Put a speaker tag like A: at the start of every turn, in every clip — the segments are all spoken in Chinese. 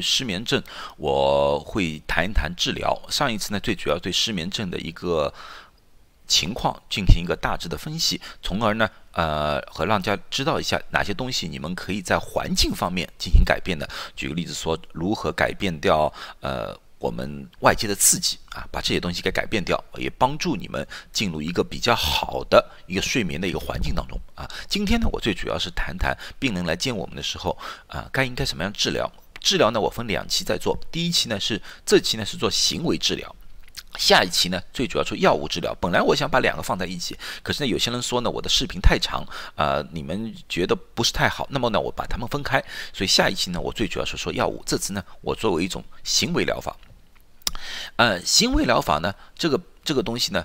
A: 失眠症，我会谈一谈治疗。上一次呢，最主要对失眠症的一个情况进行一个大致的分析，从而呢，呃，和让大家知道一下哪些东西你们可以在环境方面进行改变的。举个例子说，如何改变掉呃我们外界的刺激啊，把这些东西给改变掉，也帮助你们进入一个比较好的一个睡眠的一个环境当中啊。今天呢，我最主要是谈谈病人来见我们的时候啊，该应该什么样治疗？治疗呢，我分两期在做，第一期呢是这期呢是做行为治疗。下一期呢，最主要是药物治疗。本来我想把两个放在一起，可是呢，有些人说呢，我的视频太长，啊，你们觉得不是太好。那么呢，我把它们分开。所以下一期呢，我最主要是说药物。这次呢，我作为一种行为疗法。呃，行为疗法呢，这个这个东西呢，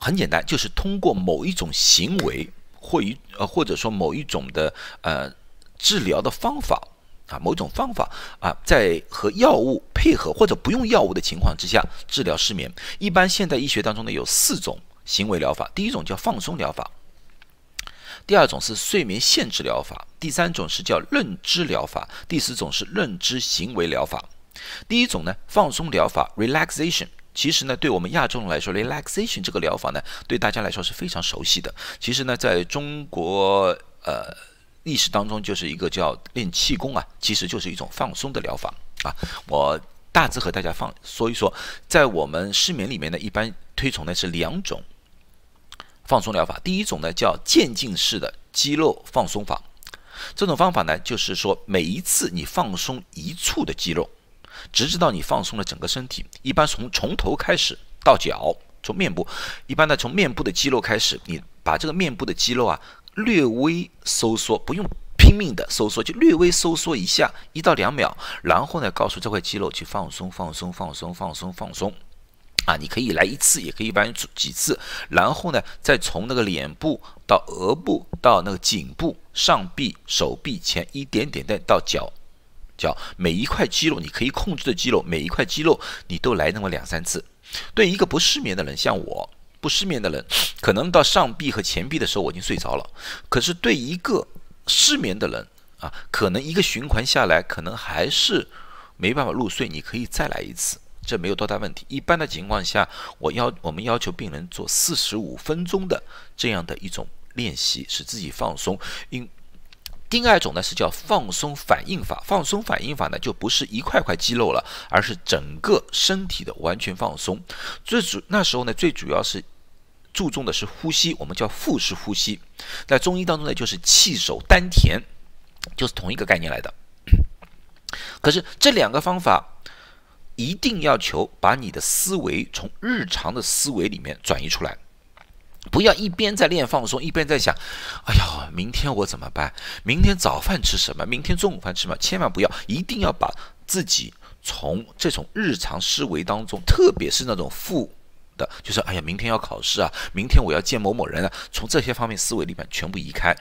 A: 很简单，就是通过某一种行为，或一呃，或者说某一种的呃治疗的方法。啊，某种方法啊，在和药物配合或者不用药物的情况之下治疗失眠。一般现代医学当中呢有四种行为疗法，第一种叫放松疗法，第二种是睡眠限制疗法，第三种是叫认知疗法，第四种是认知行为疗法。第一种呢，放松疗法 （relaxation），其实呢，对我们亚洲人来说，relaxation 这个疗法呢，对大家来说是非常熟悉的。其实呢，在中国，呃。历史当中就是一个叫练气功啊，其实就是一种放松的疗法啊。我大致和大家放说一说，在我们失眠里面呢，一般推崇的是两种放松疗法。第一种呢叫渐进式的肌肉放松法，这种方法呢就是说每一次你放松一处的肌肉，直至到你放松了整个身体。一般从从头开始到脚，从面部，一般呢从面部的肌肉开始，你把这个面部的肌肉啊。略微收缩，不用拼命的收缩，就略微收缩一下，一到两秒，然后呢，告诉这块肌肉去放松，放松，放松，放松，放松。啊，你可以来一次，也可以一般几次，然后呢，再从那个脸部到额部到那个颈部、上臂、手臂前一点点的到脚，脚每一块肌肉你可以控制的肌肉，每一块肌肉你都来那么两三次。对一个不失眠的人，像我。不失眠的人，可能到上臂和前臂的时候我已经睡着了。可是对一个失眠的人啊，可能一个循环下来，可能还是没办法入睡。你可以再来一次，这没有多大问题。一般的情况下，我要我们要求病人做四十五分钟的这样的一种练习，使自己放松。因第二种呢是叫放松反应法，放松反应法呢就不是一块块肌肉了，而是整个身体的完全放松。最主那时候呢，最主要是注重的是呼吸，我们叫腹式呼吸。在中医当中呢，就是气守丹田，就是同一个概念来的。可是这两个方法一定要求把你的思维从日常的思维里面转移出来。不要一边在练放松，一边在想：“哎呀，明天我怎么办？明天早饭吃什么？明天中午饭吃什么？”千万不要，一定要把自己从这种日常思维当中，特别是那种负的，就是“哎呀，明天要考试啊，明天我要见某某人啊”，从这些方面思维里面全部移开。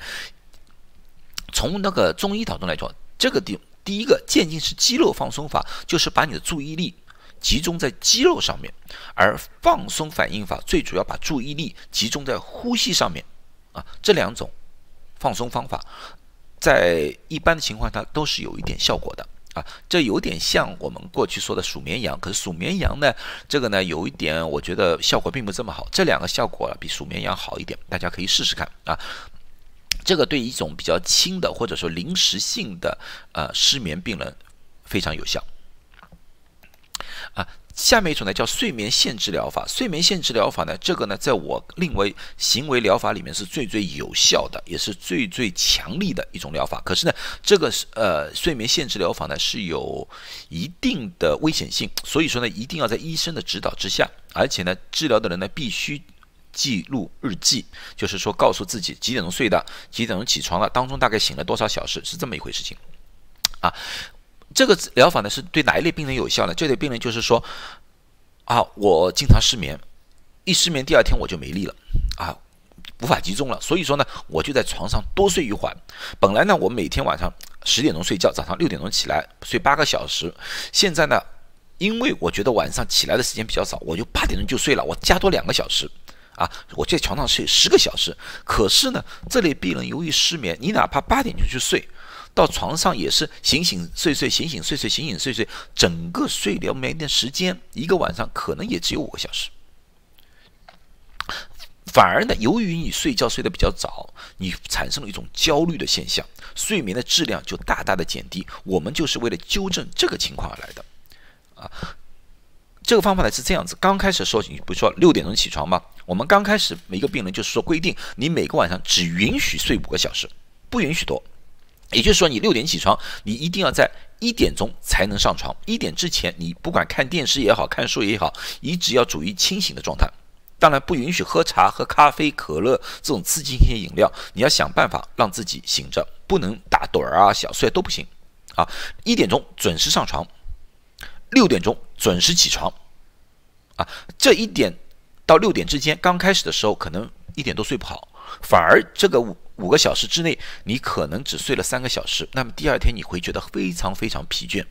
A: 从那个中医角度来说，这个第第一个渐进式肌肉放松法，就是把你的注意力。集中在肌肉上面，而放松反应法最主要把注意力集中在呼吸上面，啊，这两种放松方法，在一般的情况下都是有一点效果的，啊，这有点像我们过去说的数绵羊，可是数绵羊呢，这个呢有一点我觉得效果并不这么好，这两个效果比数绵羊好一点，大家可以试试看啊，这个对一种比较轻的或者说临时性的呃失眠病人非常有效。啊，下面一种呢叫睡眠限制疗法。睡眠限制疗法呢，这个呢，在我认为行为疗法里面是最最有效的，也是最最强力的一种疗法。可是呢，这个是呃，睡眠限制疗法呢是有一定的危险性，所以说呢，一定要在医生的指导之下，而且呢，治疗的人呢必须记录日记，就是说告诉自己几点钟睡的，几点钟起床了，当中大概醒了多少小时，是这么一回事情啊。这个疗法呢是对哪一类病人有效呢？这类病人就是说，啊，我经常失眠，一失眠第二天我就没力了，啊，无法集中了。所以说呢，我就在床上多睡一会儿。本来呢，我每天晚上十点钟睡觉，早上六点钟起来睡八个小时。现在呢，因为我觉得晚上起来的时间比较早，我就八点钟就睡了，我加多两个小时，啊，我在床上睡十个小时。可是呢，这类病人由于失眠，你哪怕八点钟去睡。到床上也是醒醒睡睡，醒醒睡睡，醒醒睡睡，整个睡眠没的时间，一个晚上可能也只有五个小时。反而呢，由于你睡觉睡得比较早，你产生了一种焦虑的现象，睡眠的质量就大大的减低。我们就是为了纠正这个情况而来的，啊，这个方法呢是这样子：刚开始的时候，你不是说六点钟起床吗？我们刚开始每个病人就是说规定，你每个晚上只允许睡五个小时，不允许多。也就是说，你六点起床，你一定要在一点钟才能上床。一点之前，你不管看电视也好看书也好，你只要处于清醒的状态。当然不允许喝茶、喝咖啡、可乐这种刺激性饮料。你要想办法让自己醒着，不能打盹儿啊、小睡都不行。啊，一点钟准时上床，六点钟准时起床。啊，这一点到六点之间，刚开始的时候可能一点都睡不好，反而这个五五个小时之内，你可能只睡了三个小时，那么第二天你会觉得非常非常疲倦。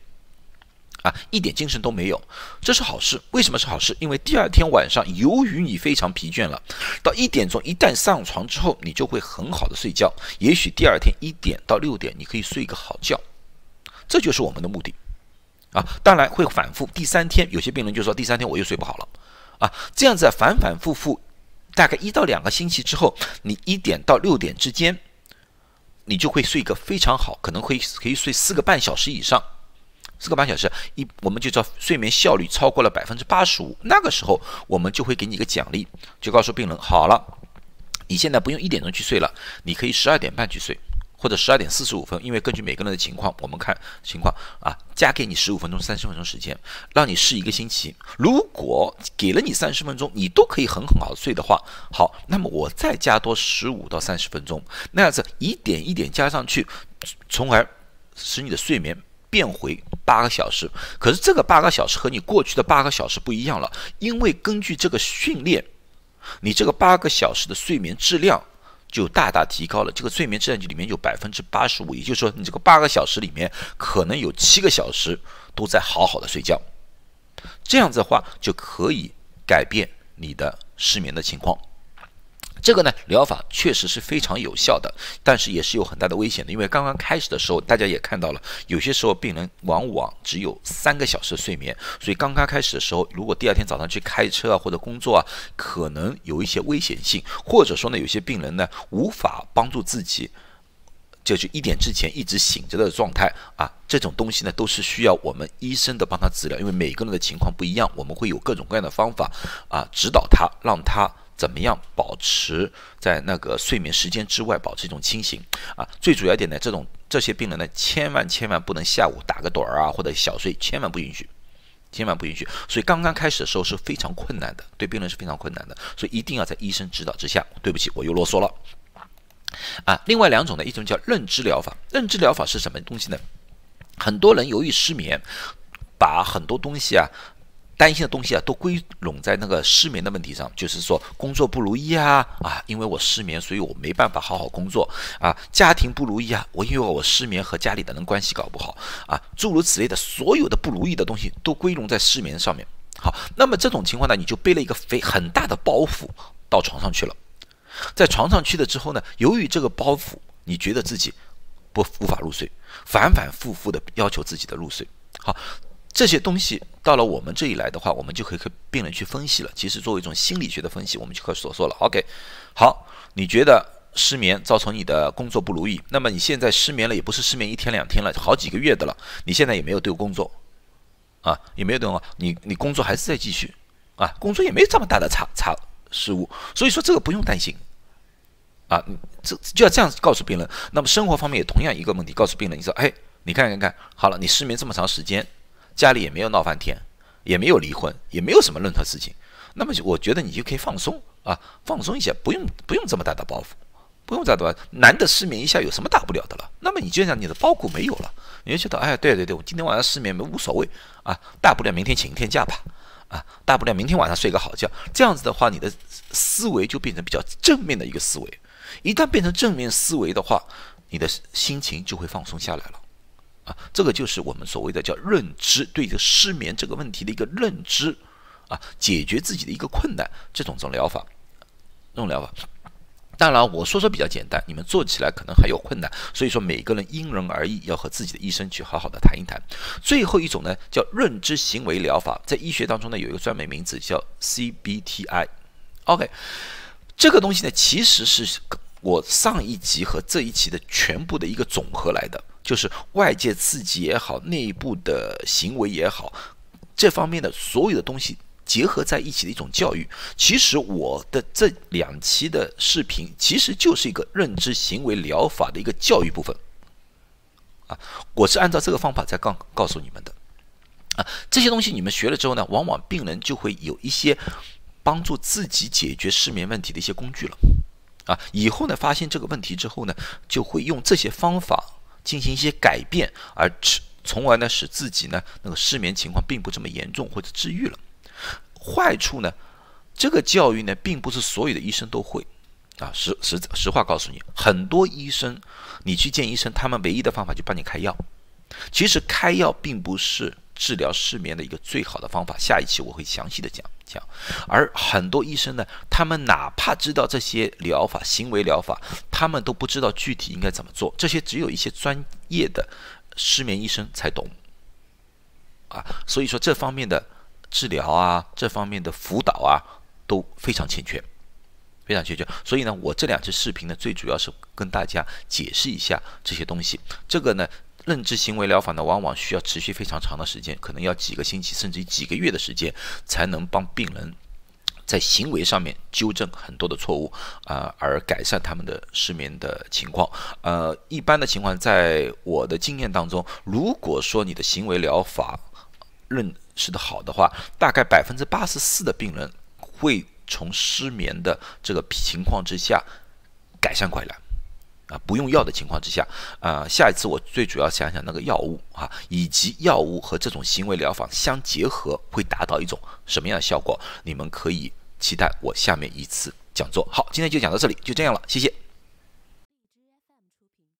A: 啊，一点精神都没有，这是好事。为什么是好事？因为第二天晚上，由于你非常疲倦了，到一点钟一旦上床之后，你就会很好的睡觉。也许第二天一点到六点，你可以睡个好觉。这就是我们的目的。啊，当然会反复。第三天，有些病人就说第三天我又睡不好了。啊，这样子反反复复，大概一到两个星期之后，你一点到六点之间，你就会睡个非常好，可能会可以睡四个半小时以上。四个半小时，一我们就叫睡眠效率超过了百分之八十五，那个时候我们就会给你一个奖励，就告诉病人，好了，你现在不用一点钟去睡了，你可以十二点半去睡，或者十二点四十五分，因为根据每个人的情况，我们看情况啊，加给你十五分钟、三十分钟时间，让你试一个星期。如果给了你三十分钟，你都可以很很好睡的话，好，那么我再加多十五到三十分钟，那样子一点一点加上去，从而使你的睡眠。变回八个小时，可是这个八个小时和你过去的八个小时不一样了，因为根据这个训练，你这个八个小时的睡眠质量就大大提高了。这个睡眠质量就里面有百分之八十五，也就是说，你这个八个小时里面可能有七个小时都在好好的睡觉，这样子的话就可以改变你的失眠的情况。这个呢，疗法确实是非常有效的，但是也是有很大的危险的。因为刚刚开始的时候，大家也看到了，有些时候病人往往只有三个小时睡眠，所以刚刚开始的时候，如果第二天早上去开车啊或者工作啊，可能有一些危险性，或者说呢，有些病人呢无法帮助自己，就是一点之前一直醒着的状态啊，这种东西呢都是需要我们医生的帮他治疗，因为每个人的情况不一样，我们会有各种各样的方法啊指导他，让他。怎么样保持在那个睡眠时间之外保持一种清醒啊？最主要一点呢，这种这些病人呢，千万千万不能下午打个盹儿啊，或者小睡，千万不允许，千万不允许。所以刚刚开始的时候是非常困难的，对病人是非常困难的，所以一定要在医生指导之下。对不起，我又啰嗦了啊。另外两种呢，一种叫认知疗法，认知疗法是什么东西呢？很多人由于失眠，把很多东西啊。担心的东西啊，都归拢在那个失眠的问题上，就是说工作不如意啊啊，因为我失眠，所以我没办法好好工作啊。家庭不如意啊，我因为我失眠和家里的人关系搞不好啊，诸如此类的，所有的不如意的东西都归拢在失眠上面。好，那么这种情况呢，你就背了一个非很大的包袱到床上去了，在床上去了之后呢，由于这个包袱，你觉得自己不无法入睡，反反复复的要求自己的入睡。好。这些东西到了我们这里来的话，我们就可以和病人去分析了。其实作为一种心理学的分析，我们就可以所说了。OK，好，你觉得失眠造成你的工作不如意，那么你现在失眠了，也不是失眠一天两天了，好几个月的了。你现在也没有丢工作，啊，也没有丢啊，你你工作还是在继续，啊，工作也没有这么大的差差失误，所以说这个不用担心，啊，这就要这样告诉病人。那么生活方面也同样一个问题，告诉病人，你说，哎，你看看看，好了，你失眠这么长时间。家里也没有闹翻天，也没有离婚，也没有什么任何事情，那么我觉得你就可以放松啊，放松一下，不用不用这么大的包袱，不用这么多，难得失眠一下有什么大不了的了？那么你就像你的包袱没有了，你就觉得哎，对对对，我今天晚上失眠没无所谓啊，大不了明天请一天假吧，啊，大不了明天晚上睡个好觉，这样子的话，你的思维就变成比较正面的一个思维，一旦变成正面思维的话，你的心情就会放松下来了。啊，这个就是我们所谓的叫认知，对这失眠这个问题的一个认知，啊，解决自己的一个困难，这种这种疗法，这种疗法。当然，我说说比较简单，你们做起来可能还有困难，所以说每个人因人而异，要和自己的医生去好好的谈一谈。最后一种呢，叫认知行为疗法，在医学当中呢有一个专门名字叫 CBTI。OK，这个东西呢其实是我上一集和这一期的全部的一个总和来的，就是外界刺激也好，内部的行为也好，这方面的所有的东西。结合在一起的一种教育，其实我的这两期的视频其实就是一个认知行为疗法的一个教育部分，啊，我是按照这个方法在告告诉你们的，啊，这些东西你们学了之后呢，往往病人就会有一些帮助自己解决失眠问题的一些工具了，啊，以后呢发现这个问题之后呢，就会用这些方法进行一些改变，而从而呢使自己呢那个失眠情况并不这么严重或者治愈了。坏处呢？这个教育呢，并不是所有的医生都会啊。实实实话告诉你，很多医生，你去见医生，他们唯一的方法就帮你开药。其实开药并不是治疗失眠的一个最好的方法。下一期我会详细的讲讲。而很多医生呢，他们哪怕知道这些疗法、行为疗法，他们都不知道具体应该怎么做。这些只有一些专业的失眠医生才懂啊。所以说这方面的。治疗啊，这方面的辅导啊都非常欠缺，非常欠缺。所以呢，我这两支视频呢，最主要是跟大家解释一下这些东西。这个呢，认知行为疗法呢，往往需要持续非常长的时间，可能要几个星期甚至几个月的时间，才能帮病人在行为上面纠正很多的错误啊，而改善他们的失眠的情况。呃，一般的情况，在我的经验当中，如果说你的行为疗法认识的好的话，大概百分之八十四的病人会从失眠的这个情况之下改善过来，啊，不用药的情况之下，啊，下一次我最主要想想那个药物啊，以及药物和这种行为疗法相结合会达到一种什么样的效果，你们可以期待我下面一次讲座。好，今天就讲到这里，就这样了，谢谢。